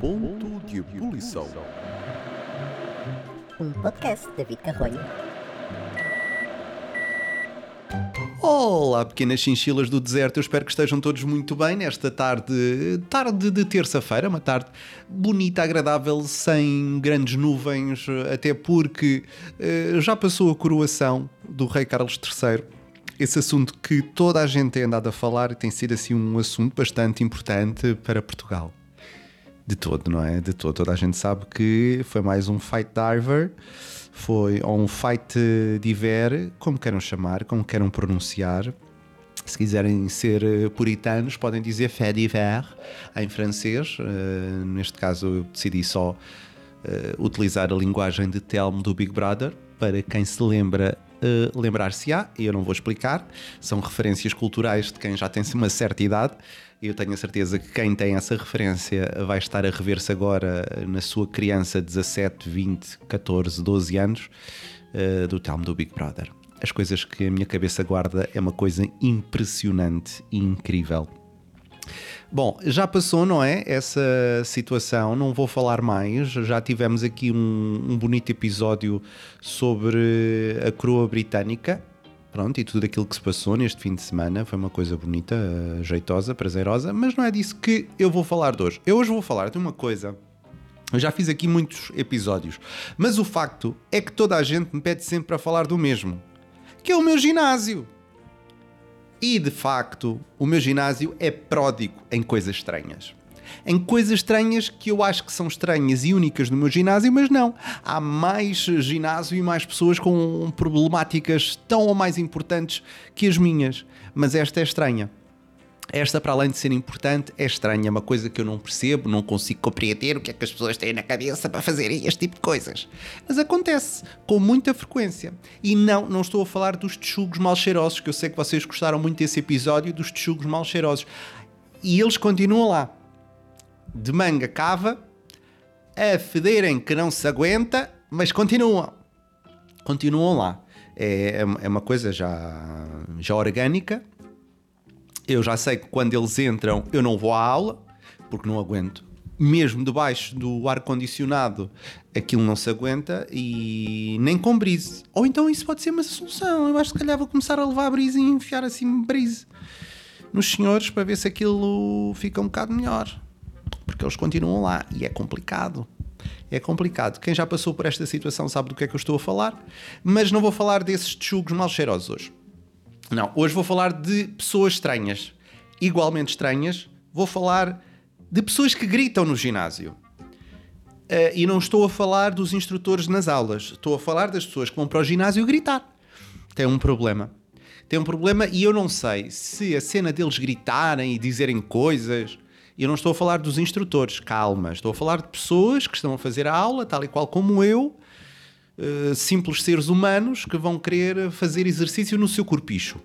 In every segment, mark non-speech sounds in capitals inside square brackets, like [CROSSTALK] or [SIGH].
Ponto de ebulição. Um podcast de David Carrolho. Olá, pequenas chinchilas do deserto, eu espero que estejam todos muito bem nesta tarde, tarde de terça-feira, uma tarde bonita, agradável, sem grandes nuvens, até porque eh, já passou a coroação do rei Carlos III. Esse assunto que toda a gente tem andado a falar e tem sido assim um assunto bastante importante para Portugal. De todo, não é? De todo. Toda a gente sabe que foi mais um fight diver, foi ou um fight diver, como queiram chamar, como queiram pronunciar. Se quiserem ser eh, puritanos, podem dizer fait diver em francês. Uh, neste caso, eu decidi só uh, utilizar a linguagem de Telmo do Big Brother. Para quem se lembra, uh, lembrar-se-á, e eu não vou explicar, são referências culturais de quem já tem uma certa idade. Eu tenho a certeza que quem tem essa referência vai estar a rever-se agora na sua criança de 17, 20, 14, 12 anos uh, do Telmo do Big Brother. As coisas que a minha cabeça guarda é uma coisa impressionante e incrível. Bom, já passou, não é? Essa situação, não vou falar mais. Já tivemos aqui um, um bonito episódio sobre a coroa britânica. Pronto, e tudo aquilo que se passou neste fim de semana foi uma coisa bonita, eh, jeitosa, prazerosa, mas não é disso que eu vou falar de hoje. Eu hoje vou falar de uma coisa. Eu já fiz aqui muitos episódios, mas o facto é que toda a gente me pede sempre para falar do mesmo, que é o meu ginásio. E de facto, o meu ginásio é pródigo em coisas estranhas. Em coisas estranhas que eu acho que são estranhas e únicas no meu ginásio, mas não. Há mais ginásio e mais pessoas com problemáticas tão ou mais importantes que as minhas. Mas esta é estranha. Esta, para além de ser importante, é estranha, é uma coisa que eu não percebo, não consigo compreender o que é que as pessoas têm na cabeça para fazerem este tipo de coisas. Mas acontece com muita frequência. E não, não estou a falar dos texugos mal cheirosos, que eu sei que vocês gostaram muito desse episódio dos texugos mal cheirosos. E eles continuam lá, de manga cava, a federem que não se aguenta, mas continuam. Continuam lá. É, é uma coisa já, já orgânica eu já sei que quando eles entram eu não vou à aula, porque não aguento. Mesmo debaixo do ar-condicionado, aquilo não se aguenta e nem com brise. Ou então isso pode ser uma solução. Eu acho que se calhar vou começar a levar brise e enfiar assim brise nos senhores para ver se aquilo fica um bocado melhor. Porque eles continuam lá e é complicado. É complicado. Quem já passou por esta situação sabe do que é que eu estou a falar, mas não vou falar desses chugos mal cheirosos hoje. Não, hoje vou falar de pessoas estranhas, igualmente estranhas. Vou falar de pessoas que gritam no ginásio. Uh, e não estou a falar dos instrutores nas aulas, estou a falar das pessoas que vão para o ginásio gritar. Tem um problema. Tem um problema e eu não sei se a cena deles gritarem e dizerem coisas. Eu não estou a falar dos instrutores, calma. Estou a falar de pessoas que estão a fazer a aula, tal e qual como eu, Uh, simples seres humanos que vão querer fazer exercício no seu corpicho.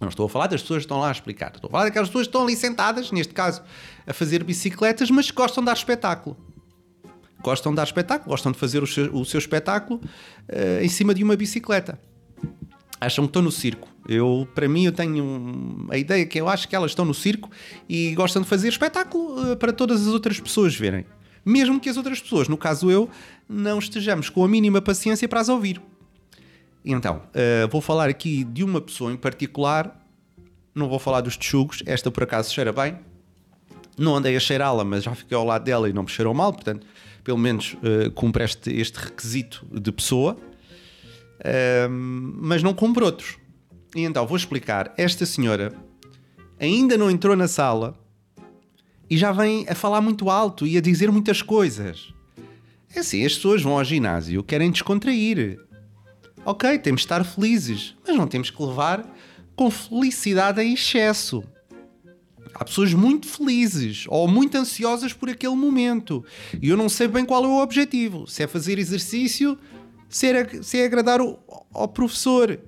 Não estou a falar das pessoas que estão lá a explicar. Estou a falar daquelas pessoas que estão ali sentadas, neste caso, a fazer bicicletas, mas que gostam de dar espetáculo. Gostam de dar espetáculo, gostam de fazer o seu, o seu espetáculo uh, em cima de uma bicicleta. Acham que estão no circo. Eu, para mim, eu tenho a ideia que eu acho que elas estão no circo e gostam de fazer espetáculo uh, para todas as outras pessoas verem mesmo que as outras pessoas, no caso eu, não estejamos com a mínima paciência para as ouvir. Então, uh, vou falar aqui de uma pessoa em particular, não vou falar dos texugos, esta por acaso cheira bem. Não andei a cheirá-la, mas já fiquei ao lado dela e não me cheirou mal, portanto, pelo menos uh, cumpre este, este requisito de pessoa. Uh, mas não cumpre outros. E então vou explicar. Esta senhora ainda não entrou na sala e já vem a falar muito alto e a dizer muitas coisas. É assim, as pessoas vão ao ginásio, querem descontrair. Ok, temos de estar felizes, mas não temos que levar com felicidade em excesso. Há pessoas muito felizes ou muito ansiosas por aquele momento e eu não sei bem qual é o objetivo. Se é fazer exercício, se é, se é agradar o, ao professor,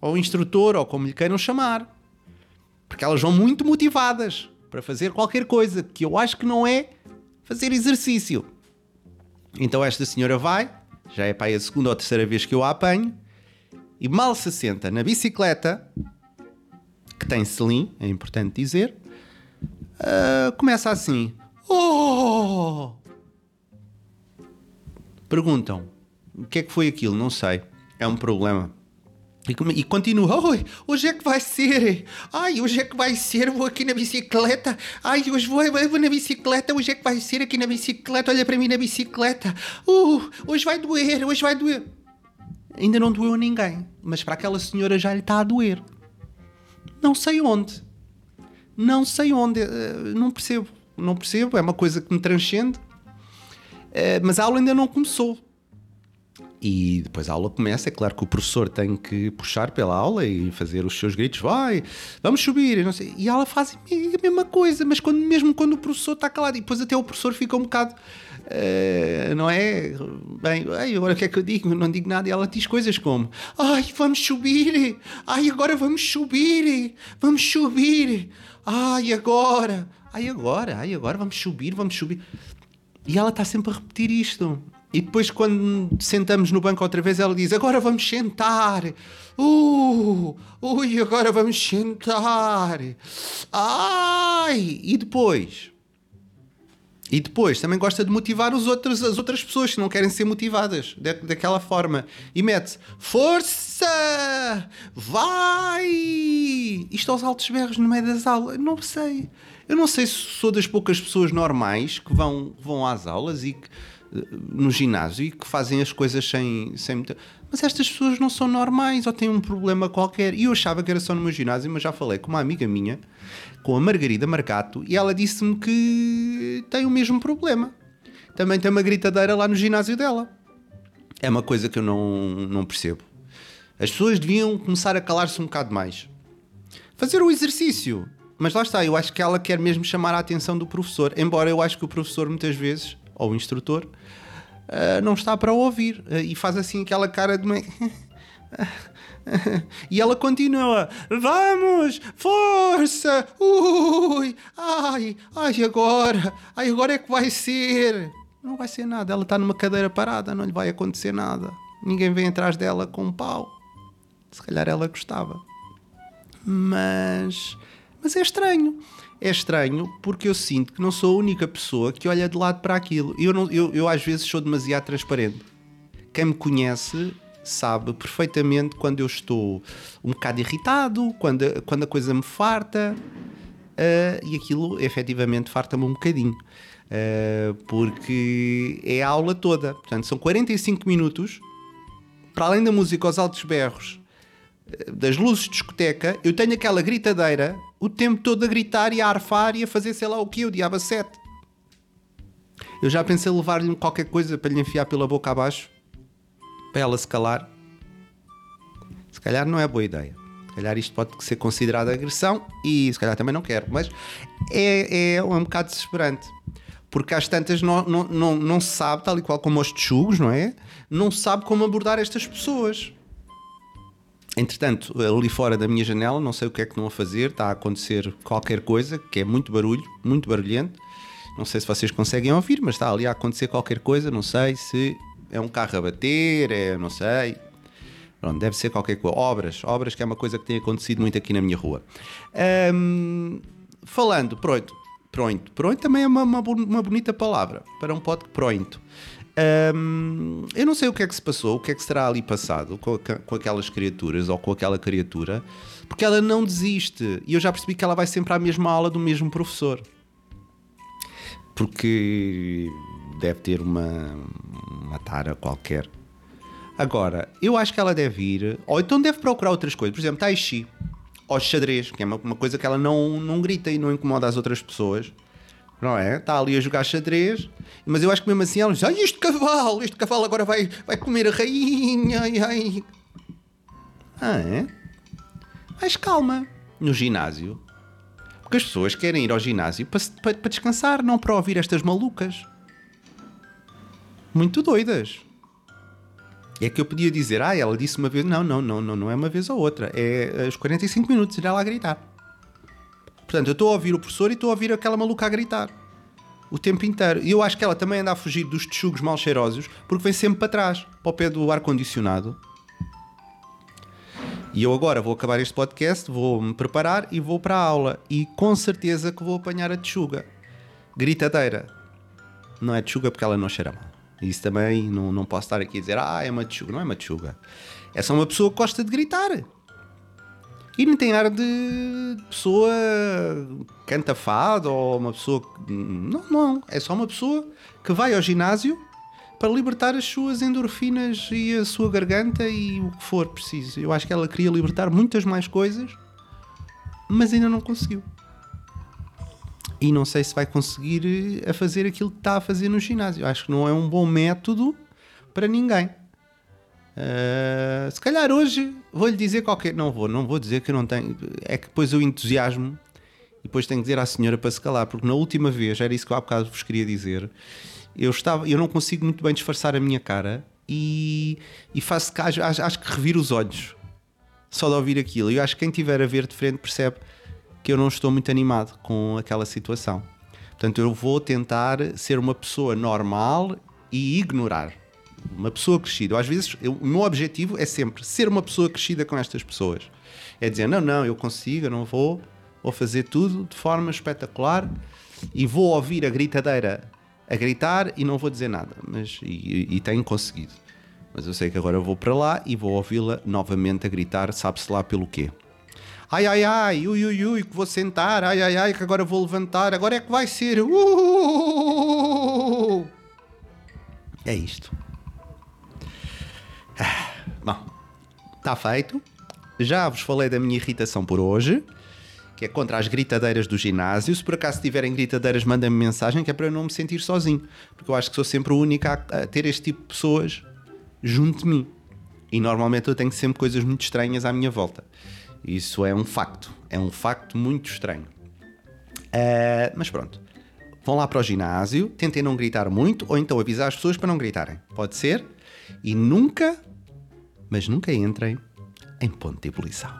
ao instrutor ou como lhe queiram chamar. Porque elas vão muito motivadas para fazer qualquer coisa que eu acho que não é fazer exercício. Então esta senhora vai, já é para aí a segunda ou terceira vez que eu a apanho, e mal se senta na bicicleta, que tem selim, é importante dizer. Uh, começa assim: Oh! Perguntam: o que é que foi aquilo? Não sei. É um problema. E, e continua, Oi, hoje é que vai ser? Ai, hoje é que vai ser, vou aqui na bicicleta. Ai, hoje vou, vou na bicicleta, hoje é que vai ser aqui na bicicleta. Olha para mim na bicicleta. Uh, hoje vai doer, hoje vai doer. Ainda não doeu a ninguém, mas para aquela senhora já lhe está a doer. Não sei onde. Não sei onde. Eh, não percebo. Não percebo. É uma coisa que me transcende. Eh, mas a aula ainda não começou. E depois a aula começa, é claro que o professor tem que puxar pela aula e fazer os seus gritos, vai, vamos subir, e, não sei, e ela faz a mesma coisa, mas quando, mesmo quando o professor está calado, e depois até o professor fica um bocado, uh, não é? Bem, agora o que é que eu digo? Não digo nada, e ela diz coisas como, ai, vamos subir, ai, agora vamos subir, vamos subir, ai, agora, ai, agora, ai, agora vamos subir, vamos subir. E ela está sempre a repetir isto. E depois, quando sentamos no banco outra vez, ela diz: Agora vamos sentar. Uh, ui, agora vamos sentar. Ai! E depois? E depois também gosta de motivar os outros, as outras pessoas que não querem ser motivadas daquela forma. E mete força! Vai! Isto aos altos berros no meio das aulas. Não sei. Eu não sei se sou das poucas pessoas normais que vão, vão às aulas e que no ginásio e que fazem as coisas sem, sem muita... Mas estas pessoas não são normais ou têm um problema qualquer. E eu achava que era só no meu ginásio, mas já falei com uma amiga minha, com a Margarida Marcato, e ela disse-me que tem o mesmo problema. Também tem uma gritadeira lá no ginásio dela. É uma coisa que eu não, não percebo. As pessoas deviam começar a calar-se um bocado mais. Fazer o exercício. Mas lá está, eu acho que ela quer mesmo chamar a atenção do professor. Embora eu acho que o professor muitas vezes, ou o instrutor, uh, não está para ouvir uh, e faz assim aquela cara de meio. [LAUGHS] e ela continua: Vamos, força, ui, ai, ai, agora, ai, agora é que vai ser. Não vai ser nada, ela está numa cadeira parada, não lhe vai acontecer nada. Ninguém vem atrás dela com um pau. Se calhar ela gostava. Mas, mas é estranho é estranho porque eu sinto que não sou a única pessoa que olha de lado para aquilo. Eu, não, eu, eu às vezes sou demasiado transparente. Quem me conhece sabe perfeitamente quando eu estou um bocado irritado, quando, quando a coisa me farta. Uh, e aquilo efetivamente farta-me um bocadinho. Uh, porque é a aula toda. Portanto, são 45 minutos. Para além da música aos altos berros, das luzes de discoteca, eu tenho aquela gritadeira o tempo todo a gritar e a arfar e a fazer sei lá o que, o diabo 7. Eu já pensei levar-lhe qualquer coisa para lhe enfiar pela boca abaixo, para ela se calar. Se calhar não é boa ideia. Se calhar isto pode ser considerado agressão e se calhar também não quero, mas é, é um bocado desesperante. Porque às tantas não, não, não, não se sabe, tal e qual como os texugos, não é? Não se sabe como abordar estas pessoas. Entretanto, ali fora da minha janela, não sei o que é que estão a fazer, está a acontecer qualquer coisa, que é muito barulho, muito barulhento. Não sei se vocês conseguem ouvir, mas está ali a acontecer qualquer coisa, não sei se é um carro a bater, é, não sei. Pronto, deve ser qualquer coisa. Obras, obras que é uma coisa que tem acontecido muito aqui na minha rua. Um, falando, pronto, pronto, pronto também é uma, uma, uma bonita palavra para um podcast, pronto. Eu não sei o que é que se passou, o que é que será ali passado com, com aquelas criaturas ou com aquela criatura, porque ela não desiste. E eu já percebi que ela vai sempre à mesma aula do mesmo professor. Porque deve ter uma, uma tara qualquer. Agora, eu acho que ela deve ir, ou então deve procurar outras coisas, por exemplo, Tai Chi, ou xadrez, que é uma, uma coisa que ela não, não grita e não incomoda as outras pessoas não é? Está ali a jogar xadrez, mas eu acho que mesmo assim ela diz: Ai, este cavalo, este cavalo agora vai, vai comer a rainha. Ai, ai. Ah, é? Mas calma, no ginásio. Porque as pessoas querem ir ao ginásio para, para, para descansar, não para ouvir estas malucas. Muito doidas. É que eu podia dizer, ah, ela disse uma vez. Não, não, não, não, não é uma vez ou outra. É aos 45 minutos ir ela a gritar. Portanto, eu estou a ouvir o professor e estou a ouvir aquela maluca a gritar. O tempo inteiro. E eu acho que ela também anda a fugir dos texugos mal cheirosos porque vem sempre para trás, para o pé do ar-condicionado. E eu agora vou acabar este podcast, vou me preparar e vou para a aula. E com certeza que vou apanhar a Tchuga. Gritadeira. Não é Tchuga porque ela não cheira mal. Isso também não, não posso estar aqui a dizer, ah, é uma Tchuga. Não é uma Tchuga. É só uma pessoa que gosta de gritar. E não tem ar de pessoa canta fado ou uma pessoa. Não, não. É só uma pessoa que vai ao ginásio para libertar as suas endorfinas e a sua garganta e o que for preciso. Eu acho que ela queria libertar muitas mais coisas, mas ainda não conseguiu. E não sei se vai conseguir eh, a fazer aquilo que está a fazer no ginásio. Acho que não é um bom método para ninguém. Uh, se calhar hoje vou-lhe dizer qualquer. Não vou, não vou dizer que eu não tenho. É que depois eu entusiasmo e depois tenho que dizer à senhora para se calar, porque na última vez, era isso que eu há bocado vos queria dizer, eu, estava, eu não consigo muito bem disfarçar a minha cara e, e faço caso, acho, acho que reviro os olhos só de ouvir aquilo. E eu acho que quem estiver a ver de frente percebe que eu não estou muito animado com aquela situação. Portanto, eu vou tentar ser uma pessoa normal e ignorar. Uma pessoa crescida. Às vezes, eu- o meu objetivo é sempre ser uma pessoa crescida com estas pessoas. É dizer, não, não, eu consigo, eu não vou, vou fazer tudo de forma espetacular e vou ouvir a gritadeira a gritar e não vou dizer nada. Mas, e, e tenho conseguido. Mas eu sei que agora vou para lá e vou ouvi-la novamente a gritar, sabe-se lá pelo quê. Ai, ai, ai, ui, ui, ui, que vou sentar, ai, ai, ai, que agora vou levantar, agora é que vai ser. Uh! É isto. Ah, Bom, está feito. Já vos falei da minha irritação por hoje, que é contra as gritadeiras do ginásio. Se por acaso tiverem gritadeiras, mandem-me mensagem, que é para eu não me sentir sozinho. Porque eu acho que sou sempre o único a, a ter este tipo de pessoas junto de mim. E normalmente eu tenho sempre coisas muito estranhas à minha volta. Isso é um facto. É um facto muito estranho. Ah, mas pronto. Vão lá para o ginásio, tentem não gritar muito, ou então avisar as pessoas para não gritarem. Pode ser. E nunca, mas nunca entrem em ponto de ebulição.